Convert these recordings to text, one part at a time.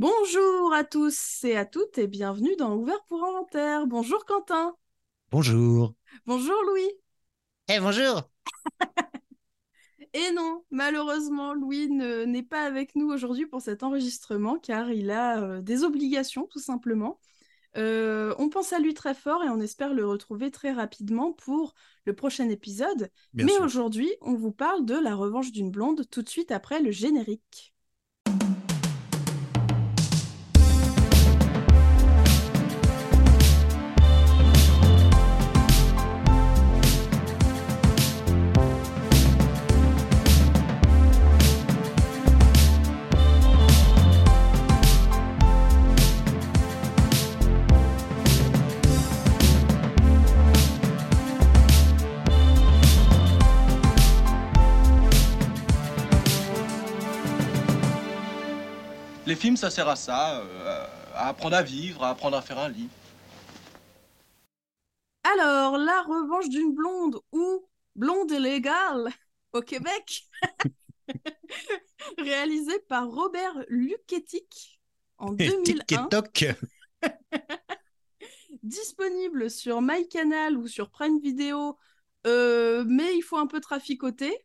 Bonjour à tous et à toutes et bienvenue dans Ouvert pour Inventaire. Bonjour Quentin. Bonjour. Bonjour Louis. Eh bonjour. Et non, malheureusement, Louis n'est pas avec nous aujourd'hui pour cet enregistrement car il a euh, des obligations tout simplement. Euh, on pense à lui très fort et on espère le retrouver très rapidement pour le prochain épisode. Mais aujourd'hui, on vous parle de La revanche d'une blonde tout de suite après le générique. Les films, ça sert à ça, euh, à apprendre à vivre, à apprendre à faire un lit. Alors, La revanche d'une blonde ou Blonde illégale au Québec, réalisé par Robert Luketic en 2001. Disponible sur MyCanal ou sur Prime Video, euh, mais il faut un peu traficoter.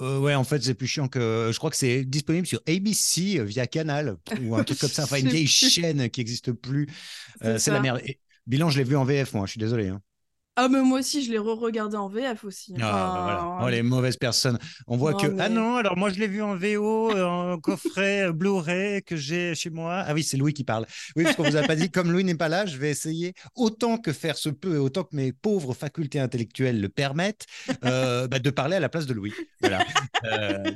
Euh, ouais, en fait, c'est plus chiant que. Je crois que c'est disponible sur ABC euh, via Canal ou un truc comme ça. Enfin, une vieille chaîne qui n'existe plus. c'est la merde. bilan, je l'ai vu en VF, moi. Je suis désolé. Hein. Ah, mais moi aussi, je l'ai re-regardé en VF aussi. Ah, bah voilà. Oh, les mauvaises personnes. On voit que. Ah non, alors moi, je l'ai vu en VO, euh, en coffret euh, Blu-ray que j'ai chez moi. Ah oui, c'est Louis qui parle. Oui, parce qu'on vous a pas dit, comme Louis n'est pas là, je vais essayer, autant que faire se peut, autant que mes pauvres facultés intellectuelles le permettent, euh, bah, de parler à la place de Louis. Voilà.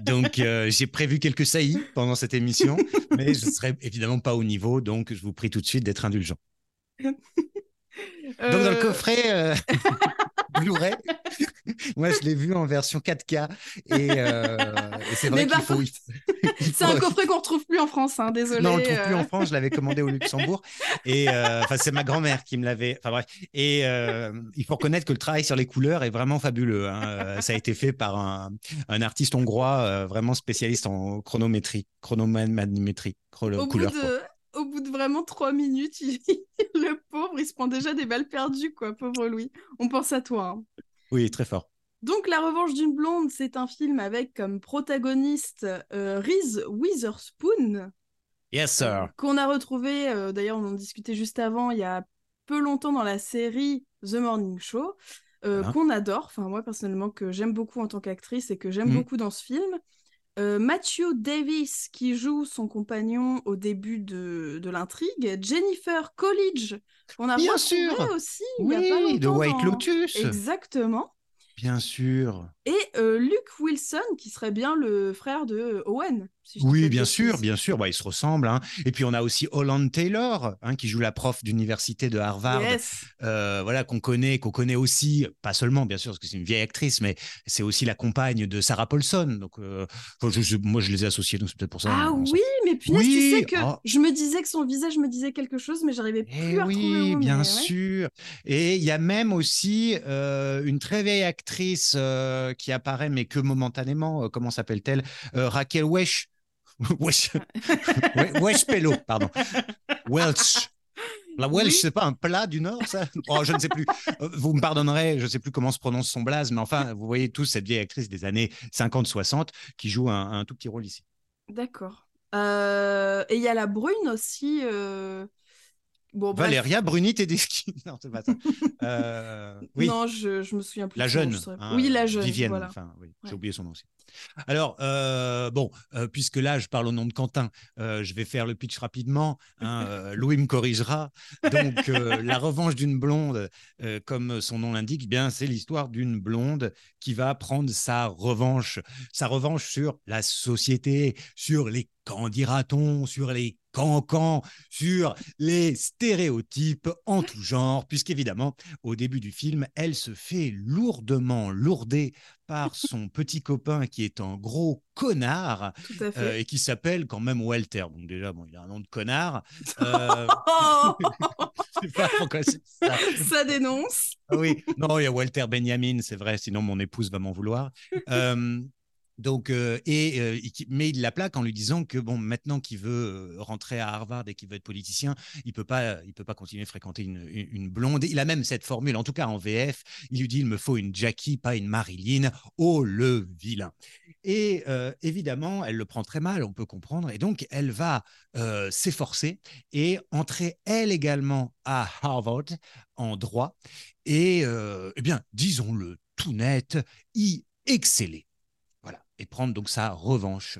donc, j'ai prévu quelques saillies pendant cette émission, mais je ne serai évidemment pas au niveau, donc je vous prie tout de suite d'être indulgent. Donc dans le euh. coffret euh, Blu-ray, moi je l'ai vu en version 4K euh, et, c'est vrai qu'il faut. c'est un coffret qu'on retrouve plus en France, hein, désolé. Non, on le trouve plus en France. Je l'avais commandé au Luxembourg et enfin c'est ma grand-mère qui me l'avait. Enfin bref, et il faut reconnaître que le travail sur les couleurs est vraiment fabuleux. Hein. Ça a été fait par un, un artiste hongrois vraiment spécialiste en chronométrie, chronométrie, couleur au bout de vraiment trois minutes, le pauvre, il se prend déjà des balles perdues, quoi, pauvre Louis. On pense à toi. Hein. Oui, très fort. Donc, La Revanche d'une blonde, c'est un film avec comme protagoniste euh, Reese Witherspoon. Yes, sir. Euh, qu'on a retrouvé, euh, d'ailleurs, on en discutait juste avant, il y a peu longtemps dans la série The Morning Show, qu'on adore. Enfin, moi, personnellement, que j'aime beaucoup en tant qu'actrice et que j'aime mm. beaucoup dans ce film. Euh, Matthew Davis qui joue son compagnon au début de, de l'intrigue, Jennifer Coolidge, on a Bien sûr. aussi oui, il y a pas de White Lotus. Exactement. Bien sûr. Et euh, Luke Wilson, qui serait bien le frère de Owen. oui, bien sûr, bien sûr. Bah, ils se ressemblent. Hein. Et puis on a aussi Holland Taylor, hein, qui joue la prof d'université de Harvard, euh, voilà qu'on connaît, qu'on connaît aussi, pas seulement bien sûr parce que c'est une vieille actrice, mais c'est aussi la compagne de Sarah Paulson. Donc euh, moi je les ai associés, donc c'est peut-être pour ça. Ah oui, mais puis tu sais que ah. je me disais que son visage me disait quelque chose, mais j'arrivais plus eh à oui, retrouver. Oui, bien sûr. Et il y a même aussi une très vieille actrice euh, qui apparaît, mais que momentanément. Euh, comment s'appelle-t-elle euh, Raquel Wesh. Wesh. Wesh Pello, pardon. Welsh. La Welsh, c'est pas un plat du Nord, ça? Oh, Je ne sais plus. Vous me pardonnerez, je ne sais plus comment se prononce son blaze, mais enfin, vous voyez tous cette vieille actrice des années 50-60 qui joue un, tout petit rôle ici. D'accord. et il y a la brune aussi. Valéria Bruni Tedeschi. non, c'est pas ça. Euh, oui. Non, je, je me souviens plus. La jeune. Hein, oui, la jeune. Vivienne. Enfin, oui, j'ai oublié son nom aussi. Alors, euh, bon, euh, puisque là, je parle au nom de Quentin, je vais faire le pitch rapidement. Hein, Louis me corrigera. Donc, La revanche d'une blonde, comme son nom l'indique, eh bien, c'est l'histoire d'une blonde qui va prendre sa revanche, sa revanche sur la société, sur les dira-t-on, sur les cancan sur les stéréotypes en tout genre, puisqu'évidemment, au début du film, elle se fait lourdement lourder par son petit copain qui est un gros connard euh, et qui s'appelle quand même Walter. Donc déjà, bon, il a un nom de connard. Euh... pas pourquoi ça. ça dénonce. Ah oui, non, il y a Walter Benjamin, c'est vrai, sinon mon épouse va m'en vouloir. Euh, Donc, euh, et, euh, mais il la plaque en lui disant que bon, maintenant qu'il veut euh, rentrer à Harvard et qu'il veut être politicien, il peut peut pas continuer à fréquenter une, blonde. Il a même cette formule, en tout cas en VF, il lui dit il me faut une Jackie, pas une Marilyn. Oh le vilain. Et évidemment, elle le prend très mal, on peut comprendre. Et donc, elle va s'efforcer et entrer elle également à Harvard en droit. Et eh bien, disons-le tout net, y exceller et prendre donc sa revanche.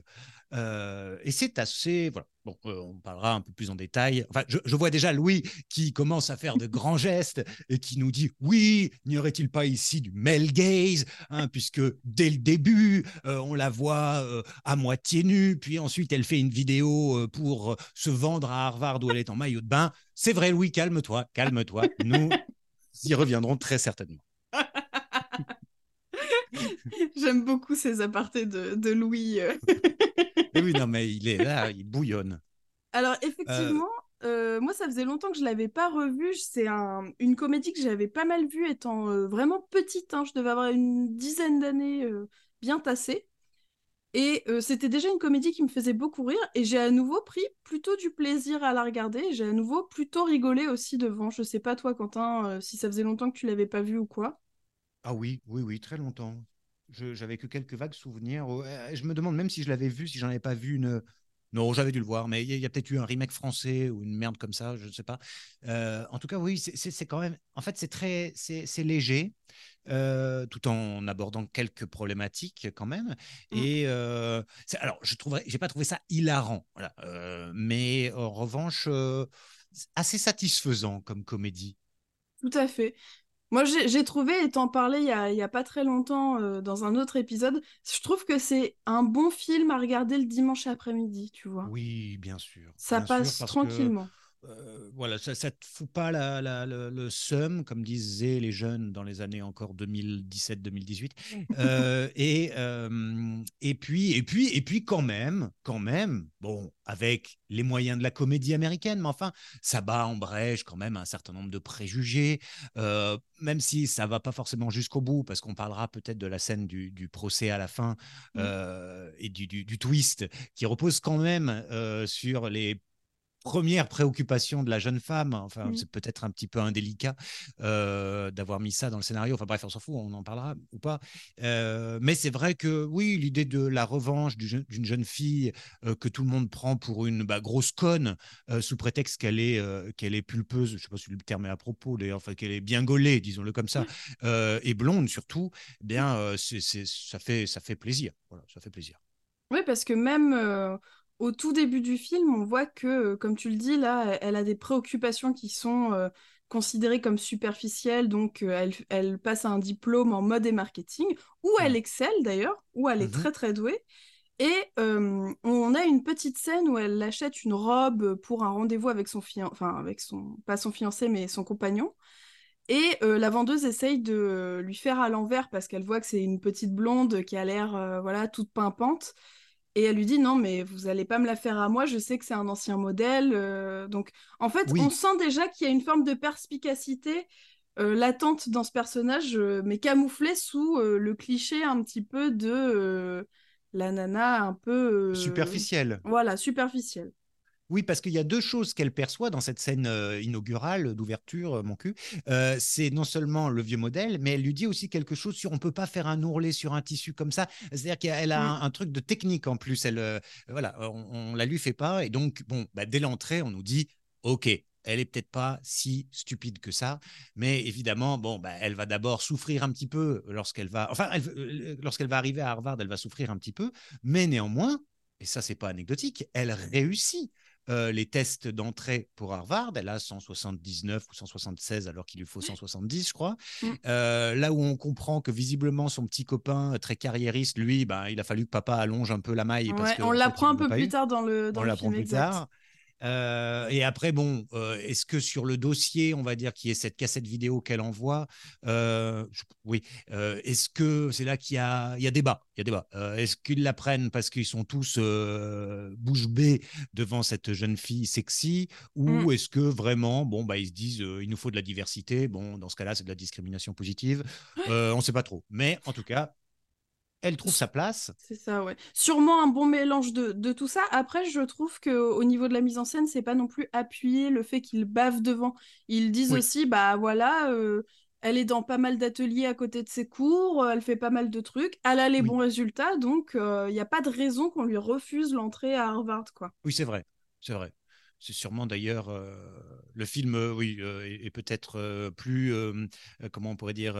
Euh, et c'est assez. Voilà. Bon, euh, on parlera un peu plus en détail. Enfin, je, vois déjà Louis qui commence à faire de grands gestes et qui nous dit Oui, n'y aurait-il pas ici du male gaze hein, Puisque dès le début, euh, on la voit à moitié nue, puis ensuite elle fait une vidéo pour se vendre à Harvard où elle est en maillot de bain. C'est vrai, Louis, calme-toi, calme-toi. Nous y reviendrons très certainement. J'aime beaucoup ces apartés de, Louis. Euh. oui, non, mais il est là, il bouillonne. Alors, effectivement, euh, moi, ça faisait longtemps que je ne l'avais pas revu. C'est une comédie que j'avais pas mal vue étant euh, vraiment petite. Hein. Je devais avoir une dizaine d'années bien tassées. Et c'était déjà une comédie qui me faisait beaucoup rire. Et j'ai à nouveau pris plutôt du plaisir à la regarder. J'ai à nouveau plutôt rigolé aussi devant. Je sais pas toi, Quentin, si ça faisait longtemps que tu l'avais pas vu ou quoi. Ah oui, oui, oui, très longtemps. J'avais que quelques vagues souvenirs. Je me demande même si je l'avais vu, si j'en avais pas vu une. Non, j'avais dû le voir, mais il y a, peut-être eu un remake français ou une merde comme ça, je ne sais pas. Euh, en tout cas, oui, c'est quand même. En fait, c'est très, c'est léger, euh, tout en abordant quelques problématiques quand même. Mmh. Et euh, alors, je trouverais, j'ai pas trouvé ça hilarant, voilà. mais en revanche, assez satisfaisant comme comédie. Tout à fait. Moi, j'ai trouvé, étant parlé il y a, pas très longtemps euh, dans un autre épisode, je trouve que c'est un bon film à regarder le dimanche après-midi, tu vois. Oui, bien sûr. Ça passe tranquillement. Euh, voilà, ça ne te fout pas la, le, seum, comme disaient les jeunes dans les années encore 2017-2018. Euh, et, euh, et, puis, et, puis, et puis, quand même, quand même, bon, avec les moyens de la comédie américaine, mais enfin, ça bat en brèche quand même un certain nombre de préjugés, même si ça va pas forcément jusqu'au bout, parce qu'on parlera peut-être de la scène du, procès à la fin mmh. et du, du, twist, qui repose quand même sur les première préoccupation de la jeune femme. Enfin, mmh. c'est peut-être un petit peu indélicat euh, d'avoir mis ça dans le scénario. Enfin bref, on s'en fout, on en parlera ou pas. Euh, mais c'est vrai que oui, l'idée de la revanche d'une jeune fille euh, que tout le monde prend pour une bah, grosse conne sous prétexte qu'elle est, qu'elle est pulpeuse, je ne sais pas si le terme est à propos d'ailleurs, enfin qu'elle est bien gaulée, disons-le comme ça, mmh. et blonde surtout, eh bien c'est, ça, fait, ça fait plaisir. Voilà, ça fait plaisir. Oui, parce que même au tout début du film, on voit que, euh, comme tu le dis, là, elle a des préoccupations qui sont euh, considérées comme superficielles. Donc, euh, elle, passe un diplôme en mode et marketing, où elle excelle d'ailleurs, où elle est mmh très très douée. Et on a une petite scène où elle achète une robe pour un rendez-vous avec son fiancé, enfin avec son, pas son fiancé, mais son compagnon. Et la vendeuse essaye de lui faire à l'envers parce qu'elle voit que c'est une petite blonde qui a l'air voilà toute pimpante. Et elle lui dit non, mais vous allez pas me la faire à moi, je sais que c'est un ancien modèle. Euh, donc, en fait, on sent déjà qu'il y a une forme de perspicacité euh, latente dans ce personnage, euh, mais camouflée sous le cliché un petit peu de la nana un peu. Superficielle. Voilà, superficielle. Oui, parce qu'il y a deux choses qu'elle perçoit dans cette scène euh, inaugurale d'ouverture, euh, mon cul. Euh, c'est non seulement le vieux modèle, mais elle lui dit aussi quelque chose sur on peut pas faire un ourlet sur un tissu comme ça. C'est-à-dire qu'elle a un, truc de technique en plus. Elle, voilà, on, la lui fait pas. Et donc, bon, bah, dès l'entrée, on nous dit, ok, elle est peut-être pas si stupide que ça, mais évidemment, bon, bah, elle va d'abord souffrir un petit peu lorsqu'elle va, enfin, lorsqu'elle va arriver à Harvard, elle va souffrir un petit peu, mais néanmoins, et ça c'est pas anecdotique, elle réussit. Euh, les tests d'entrée pour Harvard. Elle a 179 ou 176 alors qu'il lui faut 170, je crois. Mm. Euh, là où on comprend que visiblement son petit copain très carriériste, lui, ben, il a fallu que papa allonge un peu la maille. on l'apprend un peu plus tard dans le, dans on. Plus tard. Euh, et après, bon, euh, est-ce que sur le dossier, on va dire, qui est cette cassette vidéo qu'elle envoie, euh, oui, est-ce que c'est là qu'il y a, il y a débat, il y a débat. est-ce qu'ils la prennent parce qu'ils sont tous bouche bée devant cette jeune fille sexy, ou mm. est-ce que vraiment, bon, bah, ils se disent, il nous faut de la diversité. Bon, dans ce cas-là, c'est de la discrimination positive. on ne sait pas trop. Mais en tout cas, elle trouve sa place. C'est ça, ouais. Sûrement un bon mélange de, de tout ça. Après, je trouve que au niveau de la mise en scène, c'est pas non plus appuyé le fait qu'ils bavent devant. Ils disent aussi, bah voilà, euh, elle est dans pas mal d'ateliers à côté de ses cours, euh, elle fait pas mal de trucs, elle a les bons résultats, donc il euh, n'y a pas de raison qu'on lui refuse l'entrée à Harvard, quoi. Oui, c'est vrai, c'est vrai. C'est sûrement d'ailleurs euh, le film, euh, oui, euh, est, peut-être plus, comment on pourrait dire,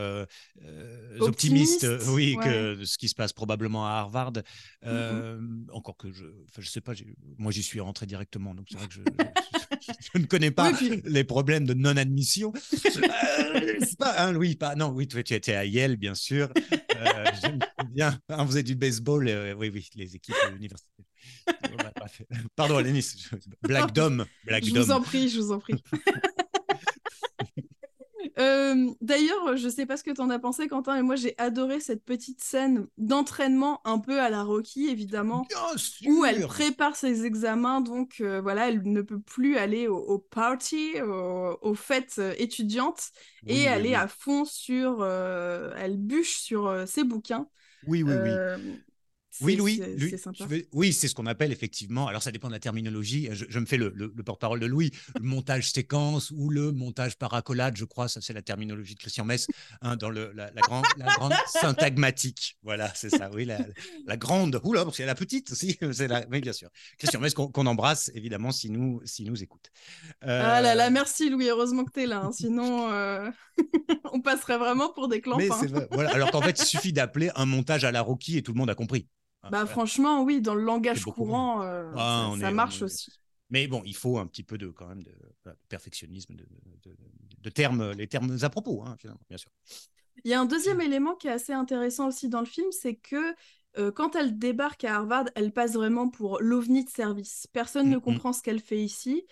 optimiste, oui, que ce qui se passe probablement à Harvard. Mm-hmm. Encore que je, je sais pas, moi j'y suis rentré directement, donc c'est vrai que je, ne connais pas les problèmes de non-admission. pas, hein, oui, pas, non, oui, tu, tu étais à Yale, bien sûr. bien, hein, vous êtes du baseball, oui, oui, les équipes universitaires. Pardon, Alénis. Black Dom. Black je vous en prie, je vous en prie. Euh, d'ailleurs, je sais pas ce que tu en as pensé, Quentin, mais moi j'ai adoré cette petite scène d'entraînement un peu à la Rocky, évidemment, où elle prépare ses examens. Donc euh, voilà, elle ne peut plus aller au, party, aux fêtes étudiantes, et elle est à fond sur, euh, elle bûche sur ses bouquins. Oui, oui, oui. Oui, Louis. oui, c'est ce qu'on appelle effectivement. Alors, ça dépend de la terminologie. Je, me fais le, porte-parole de Louis. Le montage séquence ou le montage par accolade, je crois, ça c'est la terminologie de Christian Mess hein, dans le, la, grande, la, grande, syntagmatique. Voilà, c'est ça. Oui, la, grande. Oula, parce qu'il y a la petite aussi. La, oui, bien sûr. Christian Mess qu'on embrasse évidemment si nous, si nous écoute. Ah là là, euh, merci Louis. Heureusement que tu es là. Hein. Sinon, euh, on passerait vraiment pour des clampins. Voilà. Alors qu'en fait, il suffit d'appeler un montage à la Rocky et tout le monde a compris. Ah, bah, franchement, oui, dans le langage courant, euh, ah, ça, marche aussi. Mais bon, il faut un petit peu de, quand même, de, perfectionnisme, de, termes, les termes à propos, hein, bien sûr. Il y a un deuxième élément qui est assez intéressant aussi dans le film, c'est que euh, quand elle débarque à Harvard, elle passe vraiment pour l'ovni de service. Personne ne mm, mm. comprend ce qu'elle fait ici.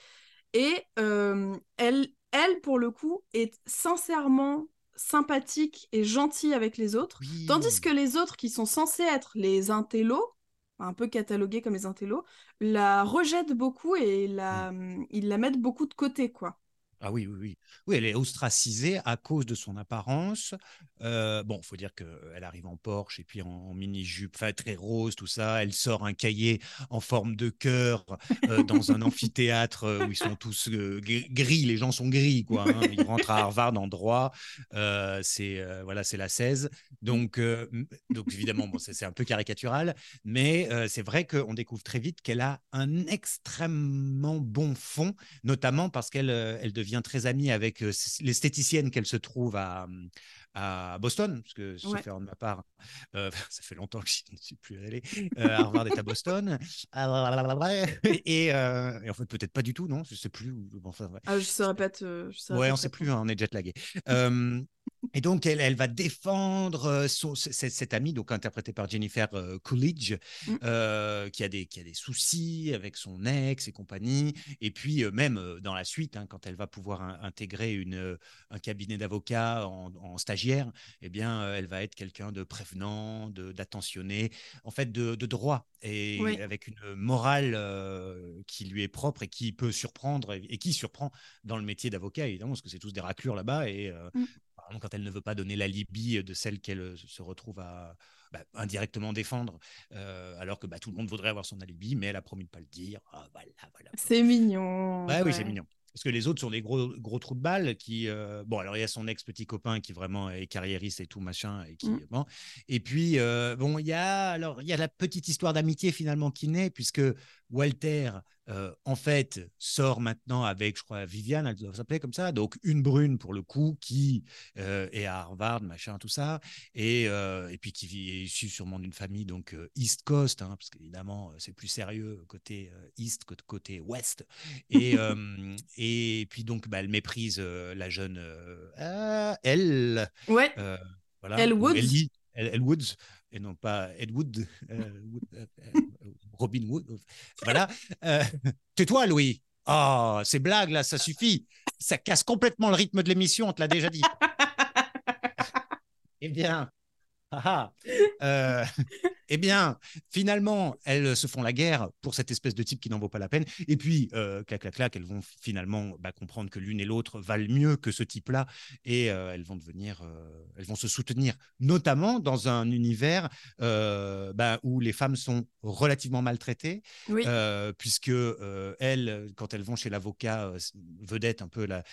Et euh, elle, elle, pour le coup, est sincèrement sympathique et gentil avec les autres, tandis que les autres qui sont censés être les intellos, un peu catalogués comme les intellos, la rejettent beaucoup et la, mm. ils la mettent beaucoup de côté, quoi. Ah oui, oui, oui. Oui, elle est ostracisée à cause de son apparence. Euh, bon, il faut dire qu'elle arrive en Porsche et puis en, mini-jupe, très rose, tout ça. Elle sort un cahier en forme de cœur euh, dans un amphithéâtre euh, où ils sont tous gris, les gens sont gris, quoi. Hein. Ils rentrent à Harvard en droit. c'est voilà, c'est la 16. Donc, donc évidemment, bon, c'est un peu caricatural, mais c'est vrai qu'on découvre très vite qu'elle a un extrêmement bon fond, notamment parce qu'elle elle devient devient très amie avec l'esthéticienne qu'elle se trouve à, à Boston, parce que je faire de ma part, euh, ça fait longtemps que je ne suis plus allé. Euh, Harvard est à Boston. et, euh, et, en fait, peut-être pas du tout, non Je ne sais plus. enfin, ouais. ah, je saurais pas te. ouais, on ne sait plus, hein, on est jet lagué. Et donc, elle, elle va défendre euh, son, cette, amie, donc interprétée par Jennifer euh, Coolidge, mmh. euh, qui, a des, qui a des soucis avec son ex et compagnie. Et puis, même dans la suite, hein, quand elle va pouvoir intégrer une, un cabinet d'avocats en, stagiaire, eh bien, elle va être quelqu'un de prévenant, d'attentionné, en fait, de, de droit, et avec une morale qui lui est propre et qui peut surprendre, et, qui surprend dans le métier d'avocat, évidemment, parce que c'est tous des raclures là-bas. Et mmh quand elle ne veut pas donner l'alibi de celle qu'elle euh, se retrouve à bah, indirectement défendre, euh, alors que bah, tout le monde voudrait avoir son alibi, mais elle a promis de ne pas le dire. Ah, c'est mignon. Oui, c'est mignon. Parce que les autres sont des gros, gros trous de balles qui. Euh, bon, alors il y a son ex-petit copain qui vraiment est carriériste et tout, machin. Et, qui, mm. bon. et puis, bon, il y, a, alors, il y a la petite histoire d'amitié finalement qui naît, puisque Walter euh, en fait, sort maintenant avec, je crois, Viviane, elle doit s'appeler comme ça, donc une brune pour le coup, qui euh, est à Harvard, machin, tout ça, et, euh, et puis qui est issue sûrement d'une famille donc East Coast, hein, parce qu'évidemment, c'est plus sérieux côté East que côté West, et, et puis donc, bah, elle méprise la jeune elle. Ouais. voilà, elle Woods. Elle, Woods, et non pas Ed Wood, Robin Wood. Voilà. Euh, tais-toi, Louis. Oh, ces blagues là, ça suffit. Ça casse complètement le rythme de l'émission, on te l'a déjà dit. eh bien, euh, Eh bien, finalement, elles se font la guerre pour cette espèce de type qui n'en vaut pas la peine. Et puis, euh, clac, clac, clac, elles vont finalement bah, comprendre que l'une et l'autre valent mieux que ce type-là. Et euh, elles vont devenir, euh, elles vont se soutenir, notamment dans un univers bah, où les femmes sont relativement maltraitées. puisque elles, quand elles vont chez l'avocat vedette, un peu la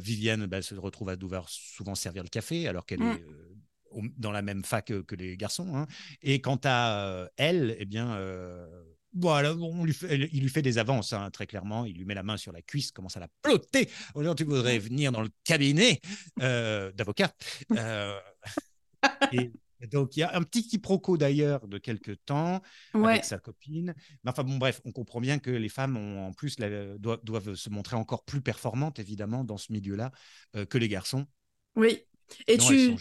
Viviane, bah, se retrouve à devoir souvent servir le café alors qu'elle mm. est dans la même fac que, les garçons. Hein. Et quant à euh, elle, eh bien, euh, voilà, on lui fait, il lui fait des avances, hein, très clairement. Il lui met la main sur la cuisse, commence à la ploter. Aujourd'hui, tu voudrais venir dans le cabinet euh, d'avocat. et donc, il y a un petit quiproquo d'ailleurs de quelques temps avec sa copine. Mais enfin, bon, bref, on comprend bien que les femmes ont en plus doivent, se montrer encore plus performantes, évidemment, dans ce milieu-là que les garçons. Oui. Et tu,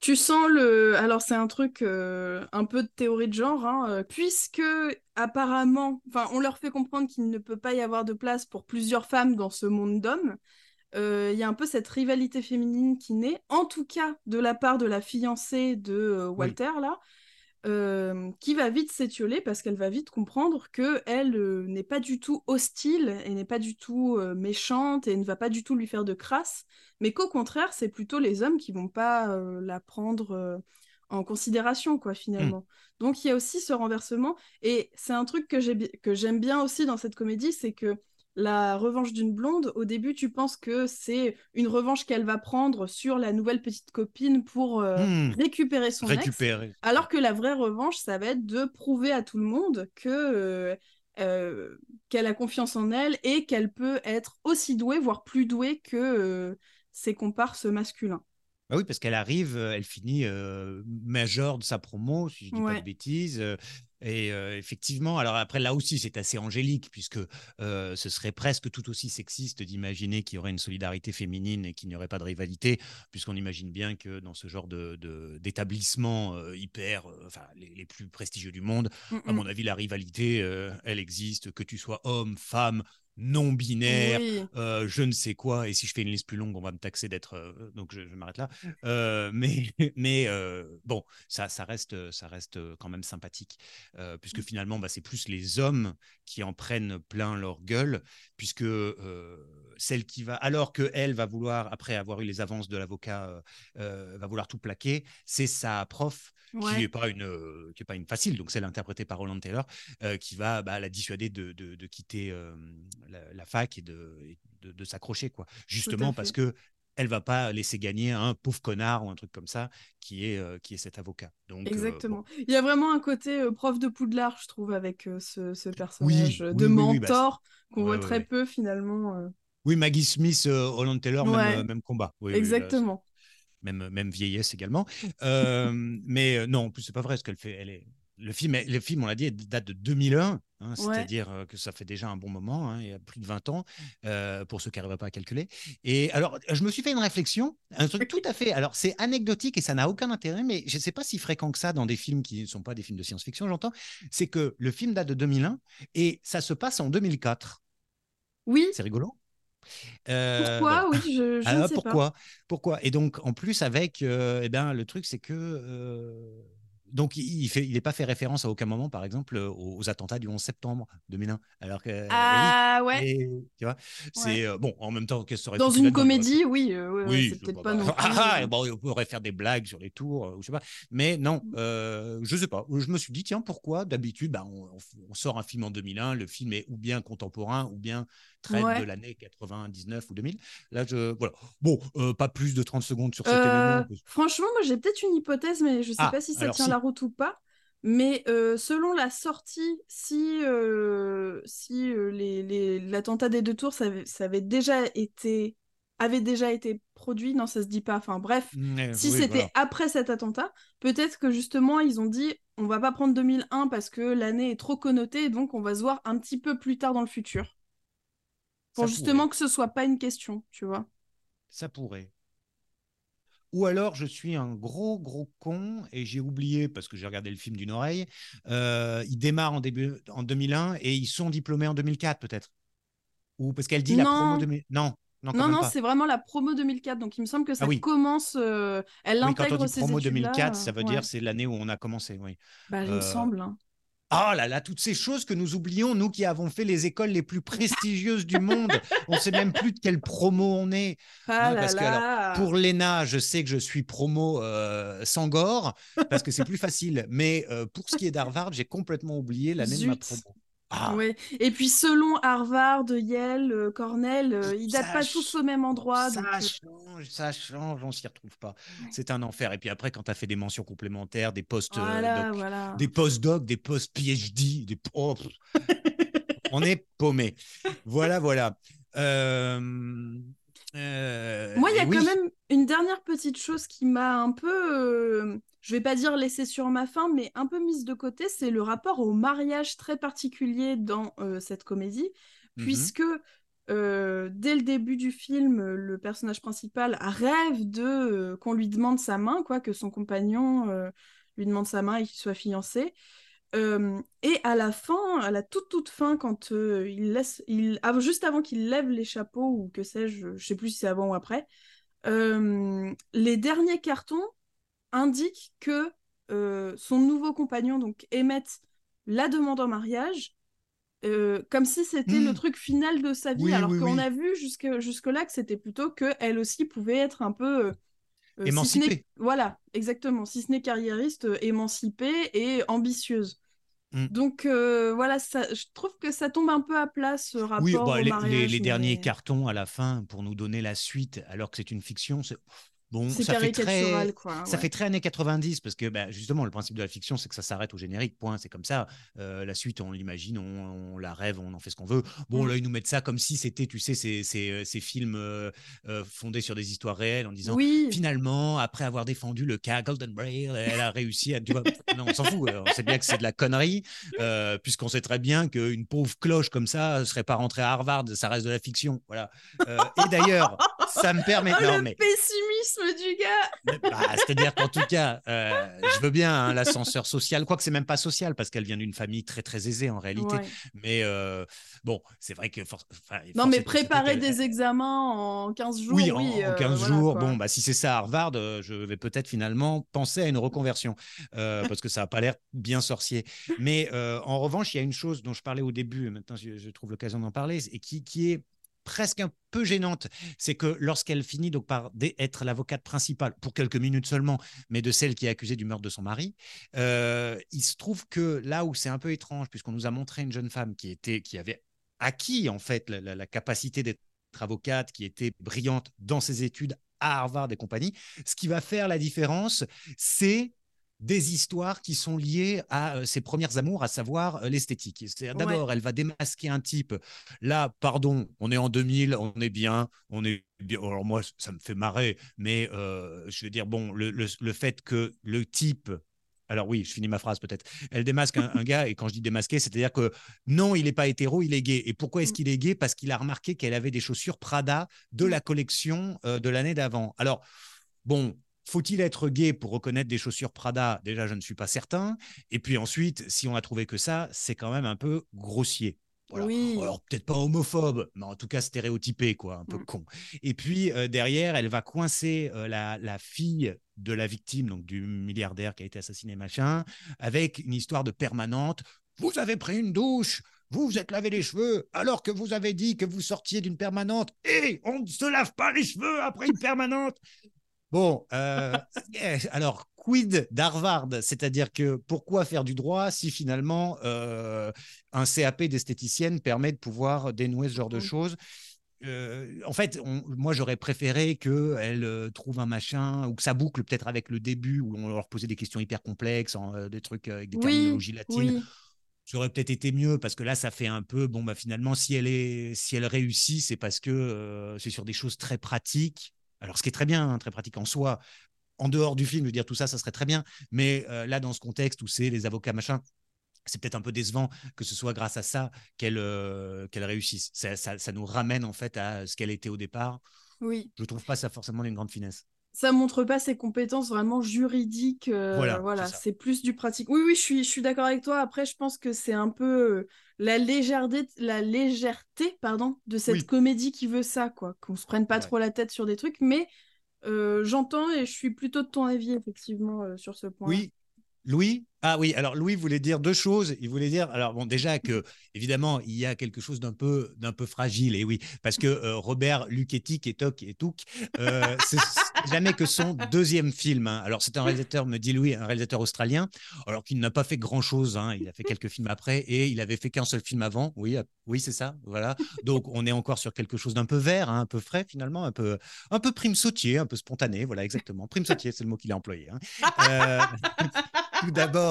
tu sens le. Alors, c'est un truc, euh, un peu de théorie de genre, hein, euh, puisque apparemment, enfin, on leur fait comprendre qu'il ne peut pas y avoir de place pour plusieurs femmes dans ce monde d'hommes. Euh, il y a un peu cette rivalité féminine qui naît, en tout cas de la part de la fiancée de Walter, là, euh, qui va vite s'étioler parce qu'elle va vite comprendre que elle euh, n'est pas du tout hostile et n'est pas du tout euh, méchante et ne va pas du tout lui faire de crasse, mais qu'au contraire, c'est plutôt les hommes qui vont pas la prendre en considération, quoi, finalement. Hmm. Donc il y a aussi ce renversement et c'est un truc que j'aime bien aussi dans cette comédie, c'est que la revanche d'une blonde, au début, tu penses que c'est une revanche qu'elle va prendre sur la nouvelle petite copine pour euh, hmm. récupérer son récupérer. ex. Alors que la vraie revanche, ça va être de prouver à tout le monde que euh, euh, qu'elle a confiance en elle et qu'elle peut être aussi douée, voire plus douée que ses comparses masculins. Bah oui, parce qu'elle arrive, elle finit major de sa promo, si je ne dis pas de bêtises. Et effectivement, alors après, là aussi, c'est assez angélique, puisque ce serait presque tout aussi sexiste d'imaginer qu'il y aurait une solidarité féminine et qu'il n'y aurait pas de rivalité, puisqu'on imagine bien que dans ce genre d'établissement de, hyper, enfin, les, plus prestigieux du monde, à mon avis, la rivalité, elle existe, que tu sois homme, femme, non binaire, euh, je ne sais quoi. Et si je fais une liste plus longue, on va me taxer d'être. Euh, donc je, m'arrête là. Euh, mais mais bon, ça, ça, reste, ça reste quand même sympathique, puisque finalement, bah, c'est plus les hommes qui en prennent plein leur gueule, puisque celle qui va, alors que elle va vouloir, après avoir eu les avances de l'avocat, va vouloir tout plaquer, c'est sa prof qui n'est pas, une, euh, qui est pas une facile, donc celle interprétée par Roland Taylor, euh, qui va bah, la dissuader de, de, de quitter euh, la, fac et de, de, de s'accrocher, quoi. Justement parce que elle va pas laisser gagner un pauvre connard ou un truc comme ça qui est, qui est cet avocat. Donc, Exactement. Il y a vraiment un côté prof de Poudlard, je trouve, avec ce, ce, personnage de bah, mentor qu'on voit très peu finalement. Oui, Maggie Smith, Holland Taylor, même, même, combat. Exactement même, même vieillesse également. Euh, mais euh, non, en plus, c'est pas vrai ce qu'elle fait. Elle est... le, film, le film, on l'a dit, date de 2001, hein, c'est-à-dire euh, que ça fait déjà un bon moment, hein, il y a plus de 20 ans, pour ceux qui n'arrivent pas à calculer. Et alors, je me suis fait une réflexion, un truc tout à fait. Alors, c'est anecdotique et ça n'a aucun intérêt, mais je ne sais pas si fréquent que ça dans des films qui ne sont pas des films de science-fiction, j'entends. C'est que le film date de 2001 et ça se passe en 2004. Oui. C'est rigolo. Euh, pourquoi? Oui, je, je ne sais pourquoi, pas. Pourquoi? Et donc, en plus, avec, euh, eh ben, le truc, c'est que euh, donc, il n'est il pas fait référence à aucun moment, par exemple, aux, attentats du 11 septembre 2001. Alors que, ah ouais. tu vois, c'est bon. En même temps, qu'est-ce Dans une comédie, oui, oui, c'est peut-être pas non Ah, bon, on pourrait faire des blagues sur les tours, ou je sais pas. Mais non, mm. euh, je sais pas. Je me suis dit, tiens, pourquoi? D'habitude, bah, on, sort un film en 2001, le film est ou bien contemporain, ou bien traite de l'année 99 ou 2000. Là, je voilà. Bon, pas plus de 30 secondes sur cet événement. Franchement, moi, j'ai peut-être une hypothèse, mais je sais ah, pas si ça tient la route ou pas. Mais euh, selon la sortie, si, euh, si euh, l'attentat des deux tours, ça avait, déjà été avait déjà été produit, non, ça se dit pas. Enfin bref, mmh, si c'était après cet attentat, peut-être que justement ils ont dit on va pas prendre 2001 parce que l'année est trop connotée, donc on va se voir un petit peu plus tard dans le futur. Pour justement que ce soit pas une question, tu vois. Ça pourrait. Ou alors je suis un gros gros con et j'ai oublié parce que j'ai regardé le film d'une oreille. Euh, il démarre en début en 2001 et ils sont diplômés en 2004 peut-être. Ou parce qu'elle dit la promo 2000. Non. Non, non, c'est vraiment la promo 2004. Donc, il me semble que ça ah commence. Euh, elle oui, intègre quand on dit promo 2004, ça veut dire c'est l'année où on a commencé. Oui. Bah, il me semble. Hein. Oh là là, toutes ces choses que nous oublions, nous qui avons fait les écoles les plus prestigieuses du monde. On ne sait même plus de quelle promo on est. Ah parce que, pour l'ENA, je sais que je suis promo euh, Sangor, parce que c'est plus facile. Mais euh, pour ce qui est d'Harvard, j'ai complètement oublié l'année de ma promo. Ah. Et puis selon Harvard, Yale, euh, Cornell, euh, ils datent pas tous au même endroit. Ça euh, change, ça change, on s'y retrouve pas. C'est un enfer. Et puis après, quand tu as fait des mentions complémentaires, des postes des post-doc, des post-PhD, des... Oh, on est paumé. Voilà, voilà. Moi, il y a quand même une dernière petite chose qui m'a un peu je vais pas dire laissé sur ma faim, mais un peu mise de côté, c'est le rapport au mariage très particulier dans euh, cette comédie, mmh puisque euh, dès le début du film, le personnage principal rêve de euh, qu'on lui demande sa main, quoi, que son compagnon lui demande sa main et qu'il soit fiancé. et à la fin, à la toute toute fin, quand il laisse, il, juste avant qu'il lève les chapeaux ou que sais-je, je sais plus si c'est avant ou après, les derniers cartons indique que euh, son nouveau compagnon, donc Emmett, la demande en mariage, euh, comme si c'était le hmm. truc final de sa vie, alors qu'on a vu jusque, jusque-là que c'était plutôt qu'elle aussi pouvait être un peu... Euh, émancipée. voilà, exactement. Si ce n'est carriériste, émancipée et ambitieuse. Hmm. Donc voilà, ça, je trouve que ça tombe un peu à plat ce rapport oui, bah, les, mariage. Les, derniers cartons à la fin pour nous donner la suite, alors que c'est une fiction, c'est Bon, ça fait très, ça fait très années 90 parce que bah, justement le principe de la fiction c'est que ça s'arrête au générique, point, c'est comme ça. Euh, la suite on l'imagine, on, la rêve, on en fait ce qu'on veut. Bon mm. là ils nous mettent ça comme si c'était, tu sais, ces, ces, euh, ces films euh, fondés sur des histoires réelles en disant finalement après avoir défendu le cas Golden Braille, elle a réussi à, tu vois, non on s'en fout, on sait bien que c'est de la connerie puisqu'on sait très bien qu'une pauvre cloche comme ça serait pas rentrée à Harvard, ça reste de la fiction, voilà. et d'ailleurs ça me permet, oh, non, mais pessimisme du gars. Bah, c'est-à-dire qu'en tout cas, euh, je veux bien hein, l'ascenseur social, quoique c'est même pas social parce qu'elle vient d'une famille très très aisée en réalité. Mais euh, bon, c'est vrai que. non, mais préparer des examens en 15 jours. Oui, en, 15 euh, jours. bon, bah, si c'est ça à Harvard, je vais peut-être finalement penser à une reconversion parce que ça n'a pas l'air bien sorcier. Mais en revanche, il y a une chose dont je parlais au début, maintenant je, je trouve l'occasion d'en parler, et qui, qui est presque un peu gênante, c'est que lorsqu'elle finit donc par être l'avocate principale, pour quelques minutes seulement, mais de celle qui est accusée du meurtre de son mari, euh, il se trouve que là où c'est un peu étrange, puisqu'on nous a montré une jeune femme qui, était, qui avait acquis en fait la, capacité d'être avocate, qui était brillante dans ses études à Harvard et compagnie, ce qui va faire la différence, c'est des histoires qui sont liées à euh, ses premières amours, à savoir euh, l'esthétique. D'abord, elle va démasquer un type. Là, pardon, on est en 2000, on est bien, on est bien. Alors moi, ça me fait marrer, mais euh, je veux dire, bon, le, fait que le type alors oui, je finis ma phrase peut-être. Elle démasque un, gars, et quand je dis démasquer, c'est-à-dire que non, il n'est pas hétéro, il est gay. Et pourquoi est-ce mm. qu'il est gay? Parce qu'il a remarqué qu'elle avait des chaussures Prada de mm. la collection de l'année d'avant. Alors, bon, faut-il être gay pour reconnaître des chaussures Prada? Déjà, je ne suis pas certain. Et puis ensuite, si on a trouvé que ça, c'est quand même un peu grossier. Oui. Alors peut-être pas homophobe, mais en tout cas stéréotypé, quoi, un peu mm. con. Et puis euh, derrière, elle va coincer euh, la, fille de la victime, donc du milliardaire qui a été assassiné, machin, avec une histoire de permanente. Vous avez pris une douche, vous vous êtes lavé les cheveux, alors que vous avez dit que vous sortiez d'une permanente. Et on ne se lave pas les cheveux après une permanente. Bon, euh, alors, quid d'Harvard? C'est-à-dire que pourquoi faire du droit si finalement euh, un CAP d'esthéticienne permet de pouvoir dénouer ce genre de mmh. choses? Euh, en fait, moi j'aurais préféré qu'elle trouve un machin ou que ça boucle peut-être avec le début où on leur posait des questions hyper complexes, des trucs avec des terminologies latines. ça aurait peut-être été mieux parce que là ça fait un peu bon bah finalement si elle est si elle réussit c'est parce que c'est sur des choses très pratiques alors, ce qui est très bien, hein, très pratique en soi, en dehors du film, je veux dire, tout ça, ça serait très bien. Mais euh, là, dans ce contexte où c'est les avocats, machin, c'est peut-être un peu décevant que ce soit grâce à ça qu'elle euh, qu'elle réussisse. Ça, ça, nous ramène en fait à ce qu'elle était au départ. Oui. Je trouve pas ça forcément une grande finesse. Ça montre pas ses compétences vraiment juridiques. voilà, voilà c'est plus du pratique. Oui, oui, je suis, je suis d'accord avec toi. Après, je pense que c'est un peu la légèreté, la légèreté pardon, de cette comédie qui veut ça, quoi. Qu'on se prenne pas trop la tête sur des trucs, mais j'entends et je suis plutôt de ton avis, effectivement, sur ce point. Oui, Louis? Ah oui, alors Louis voulait dire deux choses. Il voulait dire, alors bon, déjà que évidemment il y a quelque chose d'un peu d'un peu fragile, et oui, parce que euh, Robert Luketic et Toc et Touk, euh, c'est jamais que son deuxième film. Hein. Alors c'est un réalisateur, me dit Louis, un réalisateur australien, alors qu'il n'a pas fait grand chose. Hein. Il a fait quelques films après et il avait fait qu'un seul film avant. Oui, euh, oui, c'est ça. Voilà. Donc on est encore sur quelque chose d'un peu vert, hein, un peu frais finalement, un peu un peu prime sautier, un peu spontané. Voilà, exactement. Prime sautier, c'est le mot qu'il a employé. tout d'abord,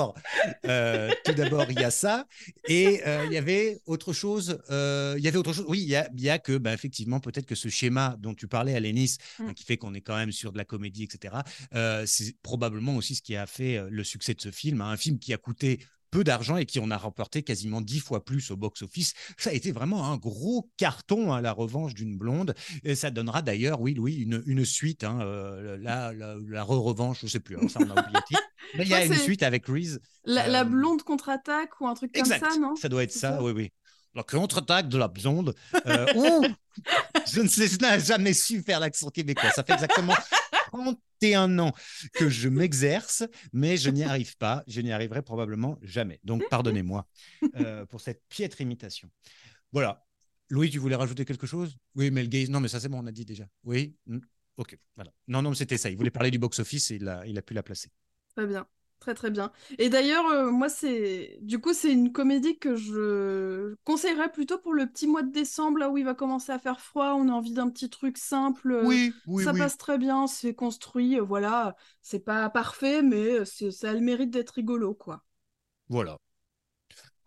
euh, tout d'abord, il y a ça. Et euh, il y avait autre chose. Euh, il y avait autre chose. Oui, il y a, il y a que, bah, effectivement, peut-être que ce schéma dont tu parlais, Alénis, mm. qui fait qu'on est quand même sur de la comédie, etc., c'est probablement aussi ce qui a fait le succès de ce film. Hein. Un film qui a coûté peu d'argent et qui en a remporté quasiment dix fois plus au box-office. Ça a été vraiment un gros carton, à hein, la revanche d'une blonde. Et ça donnera d'ailleurs, oui, Louis, une, une suite, hein, euh, la, la, re-revanche, je sais plus, hein, ça on a oublié. Mais il y a une suite avec Reese. La, euh, blonde contre-attaque ou un truc comme ça, non? Ça doit être ça, oui, oui. La contre-attaque de la blonde. Euh, je ne sais, je jamais su faire l'accent québécois. Ça fait exactement 31 ans que je m'exerce, mais je n'y arrive pas. Je n'y arriverai probablement jamais. Donc, pardonnez-moi euh, pour cette piètre imitation. Voilà. Louis, tu voulais rajouter quelque chose? Oui, mais gaze. Non, mais ça, c'est bon, on a dit déjà. Oui Ok, voilà. Non, non, c'était ça. Il voulait parler du box-office et il a, il a pu la placer. Très bien. Très très bien. Et d'ailleurs, euh, moi, c'est du coup, c'est une comédie que je conseillerais plutôt pour le petit mois de décembre, là où il va commencer à faire froid. On a envie d'un petit truc simple. Euh, oui, oui, ça passe très bien, c'est construit. Euh, voilà, c'est pas parfait, mais ça a le mérite d'être rigolo, quoi. Voilà.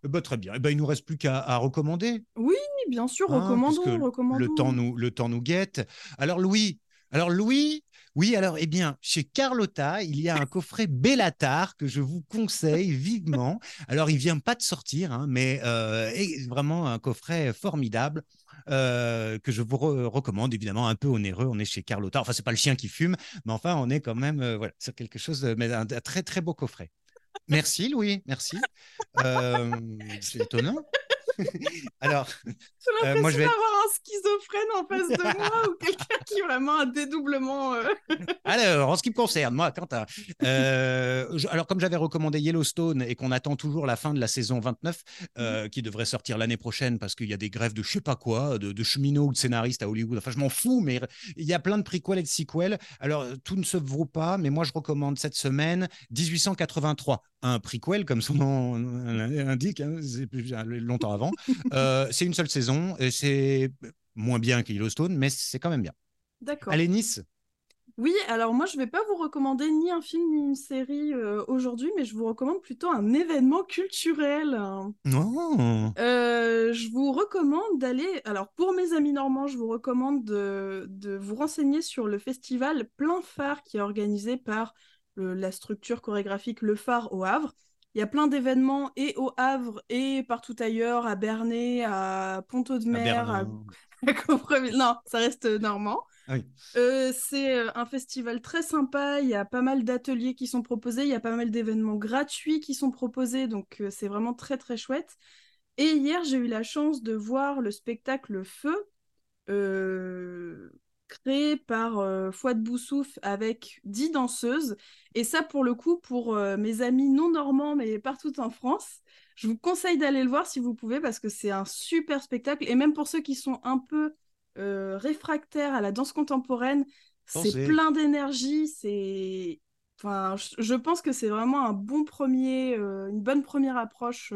Ben, très bien. Et eh ben, il nous reste plus qu'à recommander. Oui, bien sûr, hein, recommandons, recommandons. Le temps nous, le temps nous guette. Alors Louis, alors Louis, oui, alors, eh bien, chez Carlotta, il y a un coffret Bellatar que je vous conseille vivement. Alors, il vient pas de sortir, hein, mais euh, vraiment un coffret formidable. Euh, que je vous recommande évidemment un peu onéreux. On est chez Carlotta. Enfin c'est pas le chien qui fume mais enfin on est quand même euh, voilà sur quelque chose mais un, très très beau coffret. Merci Louis. Merci. C'est étonnant Alors, j'ai euh, moi je vais avoir un schizophrène en face de moi ou quelqu'un qui a vraiment un dédoublement. Euh. alors, en ce qui me concerne, moi, Quentin, euh, alors comme j'avais recommandé Yellowstone et qu'on attend toujours la fin de la saison 29, mhm. qui devrait sortir l'année prochaine parce qu'il y a des grèves de je sais pas quoi, de, cheminots ou de scénaristes à Hollywood. Enfin, je m'en fous, mais il y a plein de prequels et de sequels. Alors, tout ne se vaut pas, mais moi, je recommande cette semaine 1883 un prequel, comme son nom l'indique, hein, longtemps avant. Euh, c'est une seule saison, et c'est moins bien que Yellowstone, mais c'est quand même bien. D'accord. Allez, Nice oui, alors moi je ne vais pas vous recommander ni un film ni une série euh, aujourd'hui, mais je vous recommande plutôt un événement culturel. Oh. Euh, je vous recommande d'aller, alors pour mes amis normands, je vous recommande de, de vous renseigner sur le festival Plein Phare qui est organisé par la structure chorégraphique Le Phare au Havre. Il y a plein d'événements et au Havre et partout ailleurs, à Bernay, à Pont-Audemer, à, Non, ça reste normand. Ah euh, c'est euh, un festival très sympa. Il y a pas mal d'ateliers qui sont proposés. Il y a pas mal d'événements gratuits qui sont proposés. Donc, euh, c'est vraiment très, très chouette. Et hier, j'ai eu la chance de voir le spectacle Feu, créé par euh, Fouad Boussouf avec dix danseuses. Et ça, pour le coup, pour euh, mes amis non normands, mais partout en France, je vous conseille d'aller le voir si vous pouvez, parce que c'est un super spectacle. Et même pour ceux qui sont un peu euh, réfractaires à la danse contemporaine, c'est plein d'énergie. C'est, enfin, je pense que c'est vraiment un bon premier, une bonne première approche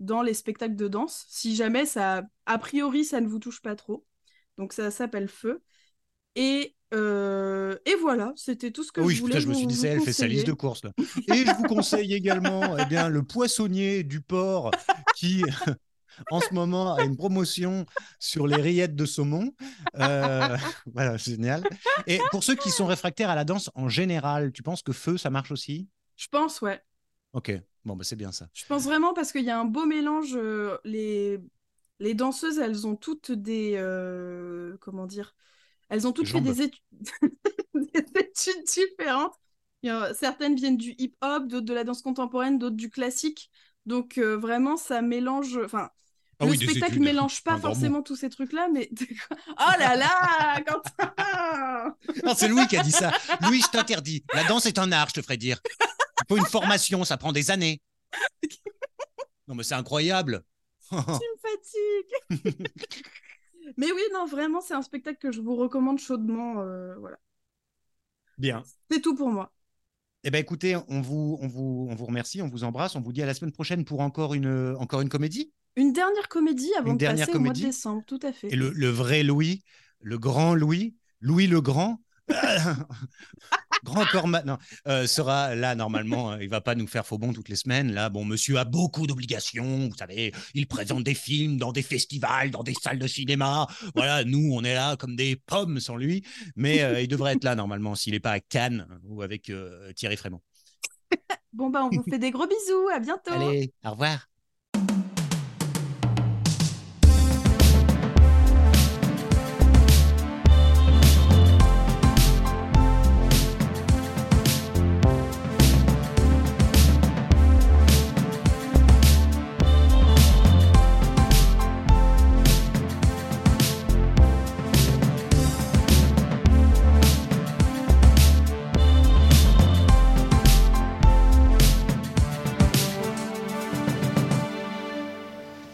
dans les spectacles de danse. Si jamais ça, a priori, ça ne vous touche pas trop. Donc ça s'appelle Feu. Et, euh, et voilà, c'était tout ce que oui, je voulais. je me suis dit, elle fait sa liste de courses. Là. Et je vous conseille également eh bien, le poissonnier du port qui, en ce moment, a une promotion sur les rillettes de saumon. Euh, voilà, génial. Et pour ceux qui sont réfractaires à la danse en général, tu penses que feu, ça marche aussi? Je pense, ouais. Ok, bon, bah, c'est bien ça. Je pense vraiment parce qu'il y a un beau mélange. Euh, les... les danseuses, elles ont toutes des. comment dire Elles ont toutes fait des études... des études différentes. certaines viennent du hip-hop, d'autres de la danse contemporaine, d'autres du classique. Donc euh, vraiment, ça mélange. Enfin, ah le spectacle ne mélange pas forcément tous ces trucs-là, mais oh là là, Quentin C'est Louis qui a dit ça. Louis, je t'interdis. La danse est un art, je te ferai dire. Il faut une formation, ça prend des années. Non, mais c'est incroyable. tu me fatigues. Mais oui, non, vraiment, c'est un spectacle que je vous recommande chaudement. Euh, voilà. Bien. C'est tout pour moi. Eh bien, écoutez, on vous, on, vous, on vous remercie, on vous embrasse, on vous dit à la semaine prochaine pour encore une, encore une comédie. Une dernière comédie avant de passer au mois de décembre, tout à fait. Et le, le vrai Louis, le grand Louis, Louis le Grand, Grand corps maintenant euh, sera là normalement. Hein. il va pas nous faire faux bon toutes les semaines. Là, bon, monsieur a beaucoup d'obligations. Vous savez, il présente des films dans des festivals, dans des salles de cinéma. Voilà, nous, on est là comme des pommes sans lui. Mais euh, il devrait être là normalement s'il n'est pas à Cannes ou avec euh, Thierry Frémont. bon, bah, on vous fait des gros bisous. À bientôt. Allez, au revoir.